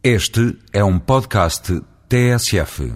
Este é um podcast TSF.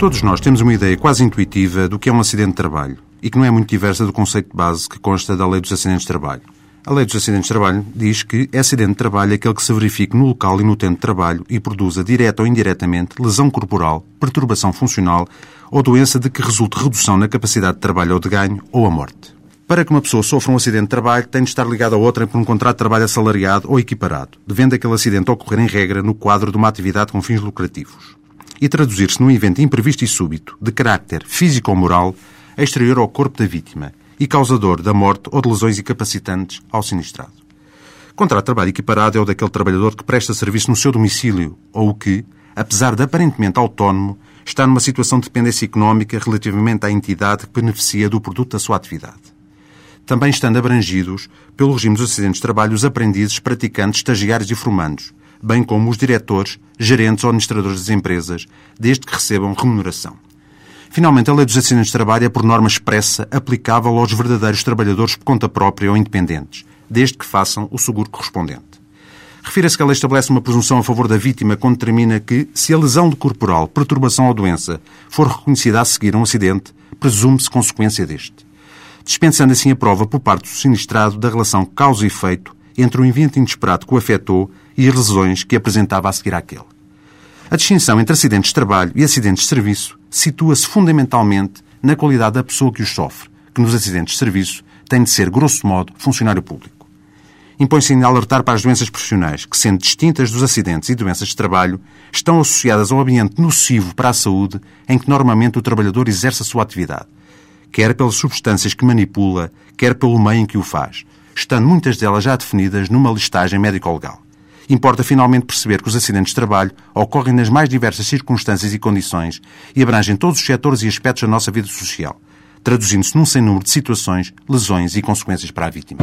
Todos nós temos uma ideia quase intuitiva do que é um acidente de trabalho e que não é muito diversa do conceito base que consta da Lei dos Acidentes de Trabalho. A Lei dos Acidentes de Trabalho diz que é acidente de trabalho aquele que se verifique no local e no tempo de trabalho e produza, direta ou indiretamente, lesão corporal, perturbação funcional ou doença de que resulte redução na capacidade de trabalho ou de ganho ou a morte. Para que uma pessoa sofra um acidente de trabalho, tem de estar ligada a outra por um contrato de trabalho assalariado ou equiparado, devendo aquele acidente ocorrer em regra no quadro de uma atividade com fins lucrativos. E traduzir-se num evento imprevisto e súbito, de carácter físico ou moral, exterior ao corpo da vítima e causador da morte ou de lesões incapacitantes ao sinistrado. Contrato de trabalho equiparado é o daquele trabalhador que presta serviço no seu domicílio ou o que, apesar de aparentemente autónomo, está numa situação de dependência económica relativamente à entidade que beneficia do produto da sua atividade. Também estando abrangidos pelo regime dos acidentes de trabalho os aprendizes, praticantes, estagiários e formandos, bem como os diretores, gerentes ou administradores das empresas, desde que recebam remuneração. Finalmente, a lei dos acidentes de trabalho é, por norma expressa, aplicável aos verdadeiros trabalhadores por conta própria ou independentes, desde que façam o seguro correspondente. Refira-se que a lei estabelece uma presunção a favor da vítima quando determina que, se a lesão de corporal, perturbação ou doença for reconhecida a seguir a um acidente, presume-se consequência deste. Dispensando assim a prova por parte do sinistrado da relação causa e efeito entre o evento inesperado que o afetou e as lesões que apresentava a seguir àquele. A distinção entre acidentes de trabalho e acidentes de serviço situa-se fundamentalmente na qualidade da pessoa que os sofre, que nos acidentes de serviço tem de ser, grosso modo, funcionário público. Impõe-se ainda alertar para as doenças profissionais, que, sendo distintas dos acidentes e doenças de trabalho, estão associadas ao ambiente nocivo para a saúde em que normalmente o trabalhador exerce a sua atividade, quer pelas substâncias que manipula, quer pelo meio em que o faz, estando muitas delas já definidas numa listagem médico-legal. Importa finalmente perceber que os acidentes de trabalho ocorrem nas mais diversas circunstâncias e condições e abrangem todos os setores e aspectos da nossa vida social, traduzindo-se num sem número de situações, lesões e consequências para a vítima.